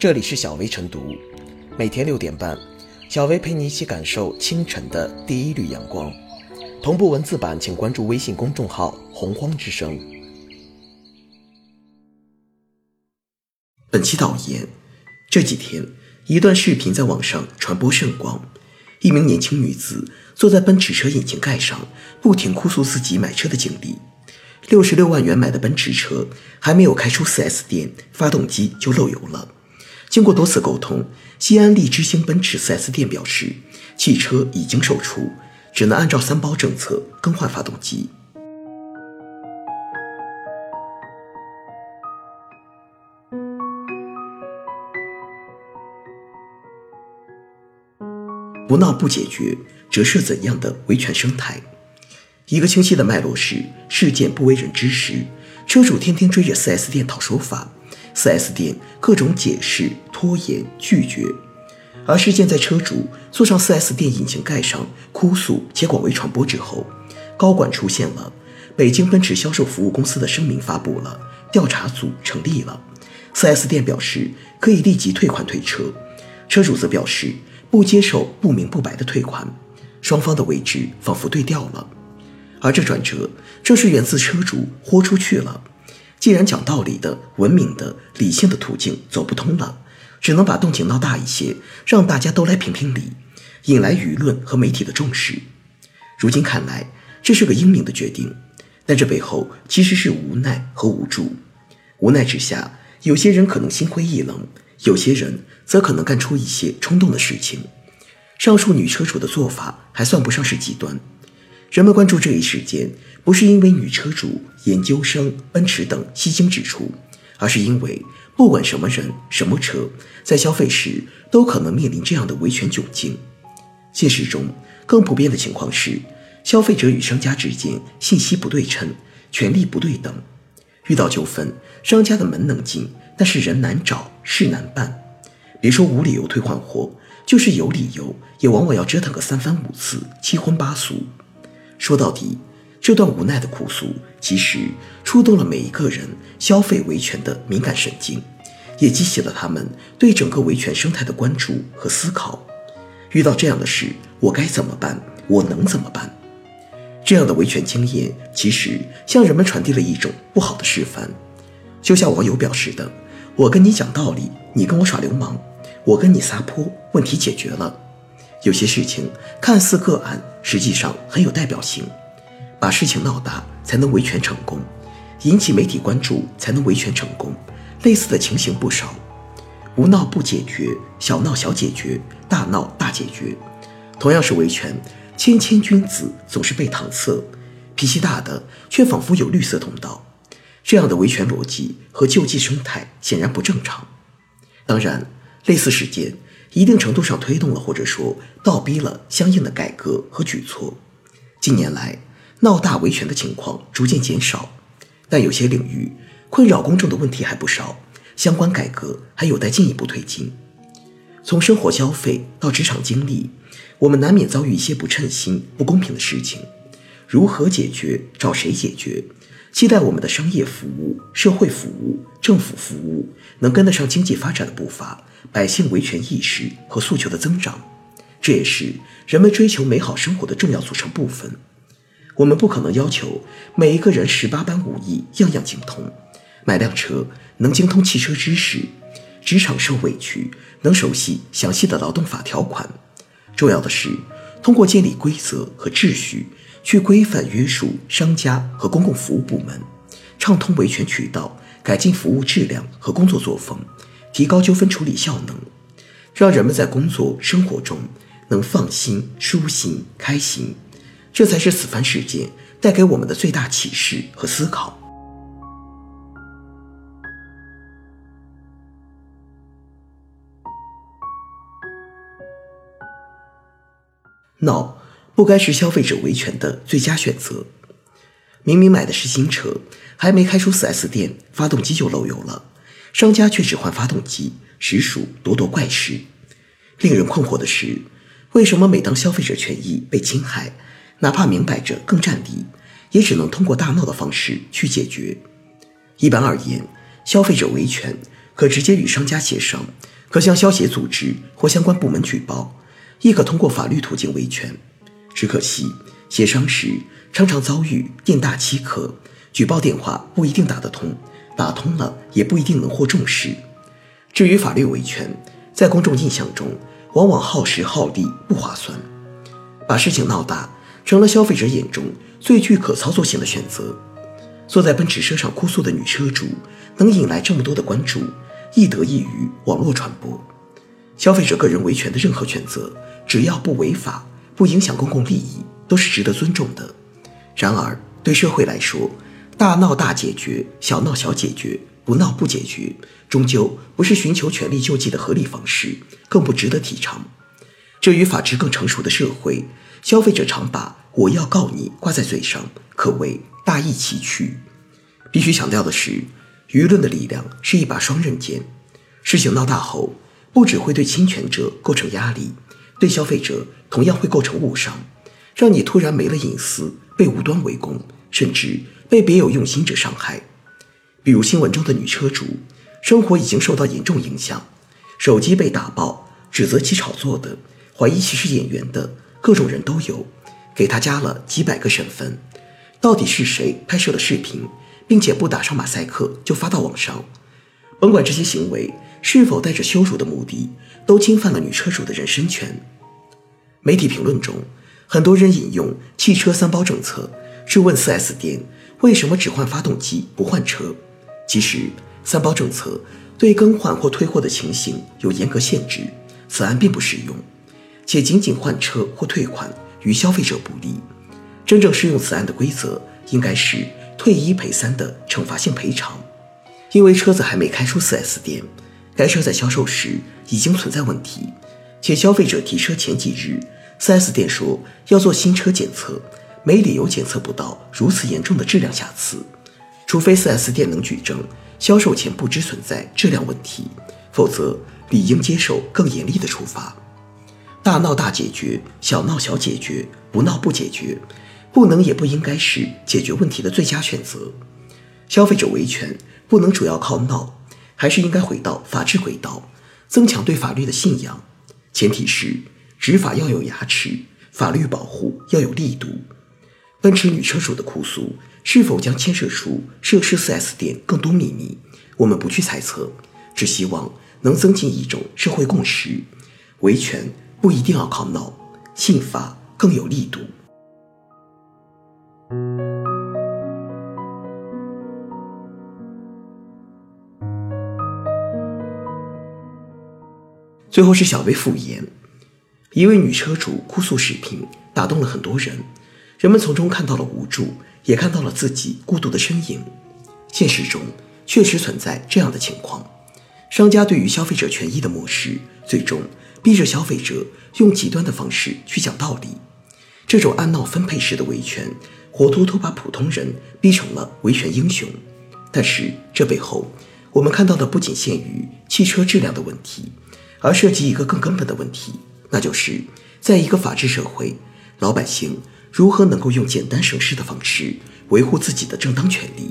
这里是小薇晨读，每天六点半，小薇陪你一起感受清晨的第一缕阳光。同步文字版，请关注微信公众号“洪荒之声”。本期导言：这几天，一段视频在网上传播甚广，一名年轻女子坐在奔驰车引擎盖上，不停哭诉自己买车的经历。六十六万元买的奔驰车，还没有开出 4S 店，发动机就漏油了。经过多次沟通，西安利之星奔驰 4S 店表示，汽车已经售出，只能按照三包政策更换发动机。不闹不解决，折射怎样的维权生态？一个清晰的脉络是：事件不为人知时，车主天天追着 4S 店讨说法，4S 店各种解释、拖延、拒绝。而事件在车主坐上 4S 店引擎盖上哭诉且广为传播之后，高管出现了，北京奔驰销售服务公司的声明发布了，调查组成立了，4S 店表示可以立即退款退车，车主则表示不接受不明不白的退款，双方的位置仿佛对调了。而这转折，正是源自车主豁出去了。既然讲道理的、文明的、理性的途径走不通了，只能把动静闹大一些，让大家都来评评理，引来舆论和媒体的重视。如今看来，这是个英明的决定，但这背后其实是无奈和无助。无奈之下，有些人可能心灰意冷，有些人则可能干出一些冲动的事情。上述女车主的做法还算不上是极端。人们关注这一事件，不是因为女车主、研究生、奔驰等吸睛指出，而是因为不管什么人、什么车，在消费时都可能面临这样的维权窘境。现实中，更普遍的情况是，消费者与商家之间信息不对称，权利不对等。遇到纠纷，商家的门能进，但是人难找，事难办。别说无理由退换货，就是有理由，也往往要折腾个三番五次、七荤八素。说到底，这段无奈的哭诉，其实触动了每一个人消费维权的敏感神经，也激起了他们对整个维权生态的关注和思考。遇到这样的事，我该怎么办？我能怎么办？这样的维权经验，其实向人们传递了一种不好的示范。就像网友表示的：“我跟你讲道理，你跟我耍流氓；我跟你撒泼，问题解决了。”有些事情看似个案，实际上很有代表性。把事情闹大才能维权成功，引起媒体关注才能维权成功。类似的情形不少。无闹不解决，小闹小解决，大闹大解决。同样是维权，谦谦君子总是被搪塞，脾气大的却仿佛有绿色通道。这样的维权逻辑和救济生态显然不正常。当然，类似事件。一定程度上推动了或者说倒逼了相应的改革和举措。近年来，闹大维权的情况逐渐减少，但有些领域困扰公众的问题还不少，相关改革还有待进一步推进。从生活消费到职场经历，我们难免遭遇一些不称心、不公平的事情。如何解决？找谁解决？期待我们的商业服务、社会服务、政府服务能跟得上经济发展的步伐。百姓维权意识和诉求的增长，这也是人们追求美好生活的重要组成部分。我们不可能要求每一个人十八般武艺样样精通，买辆车能精通汽车知识，职场受委屈能熟悉详细的劳动法条款。重要的是，通过建立规则和秩序，去规范约束商家和公共服务部门，畅通维权渠道，改进服务质量和工作作风。提高纠纷处理效能，让人们在工作生活中能放心、舒心、开心，这才是此番事件带给我们的最大启示和思考。闹不该是消费者维权的最佳选择。明明买的是新车，还没开出 4S 店，发动机就漏油了。商家却只换发动机，实属咄咄怪事。令人困惑的是，为什么每当消费者权益被侵害，哪怕明摆着更占理，也只能通过大闹的方式去解决？一般而言，消费者维权可直接与商家协商，可向消协组织或相关部门举报，亦可通过法律途径维权。只可惜，协商时常常遭遇店大欺客，举报电话不一定打得通，打通了也不一定能获重视。至于法律维权，在公众印象中，往往耗时耗力不划算，把事情闹大，成了消费者眼中最具可操作性的选择。坐在奔驰车上哭诉的女车主，能引来这么多的关注，亦得益于网络传播。消费者个人维权的任何选择，只要不违法。不影响公共利益都是值得尊重的。然而，对社会来说，大闹大解决，小闹小解决，不闹不解决，终究不是寻求权力救济的合理方式，更不值得提倡。这与法治更成熟的社会，消费者常把“我要告你”挂在嘴上，可谓大异其趣。必须强调的是，舆论的力量是一把双刃剑。事情闹大后，不只会对侵权者构成压力。对消费者同样会构成误伤，让你突然没了隐私，被无端围攻，甚至被别有用心者伤害。比如新闻中的女车主，生活已经受到严重影响，手机被打爆，指责其炒作的，怀疑其是演员的，各种人都有，给她加了几百个身份，到底是谁拍摄了视频，并且不打上马赛克就发到网上？甭管这些行为是否带着羞辱的目的，都侵犯了女车主的人身权。媒体评论中，很多人引用汽车三包政策，质问 4S 店为什么只换发动机不换车。其实，三包政策对更换或退货的情形有严格限制，此案并不适用，且仅仅换车或退款与消费者不利。真正适用此案的规则，应该是退一赔三的惩罚性赔偿。因为车子还没开出 4S 店，该车在销售时已经存在问题，且消费者提车前几日，4S 店说要做新车检测，没理由检测不到如此严重的质量瑕疵，除非 4S 店能举证销售前不知存在质量问题，否则理应接受更严厉的处罚。大闹大解决，小闹小解决，不闹不解决，不能也不应该是解决问题的最佳选择。消费者维权。不能主要靠闹，还是应该回到法治轨道，增强对法律的信仰。前提是执法要有牙齿，法律保护要有力度。奔驰女车主的哭诉是否将牵涉出涉事 4S 店更多秘密？我们不去猜测，只希望能增进一种社会共识：维权不一定要靠闹，信法更有力度。最后是小薇复言，一位女车主哭诉视频打动了很多人，人们从中看到了无助，也看到了自己孤独的身影。现实中确实存在这样的情况，商家对于消费者权益的漠视，最终逼着消费者用极端的方式去讲道理。这种按闹分配式的维权，活脱脱把普通人逼成了维权英雄。但是这背后，我们看到的不仅限于汽车质量的问题。而涉及一个更根本的问题，那就是在一个法治社会，老百姓如何能够用简单省事的方式维护自己的正当权利？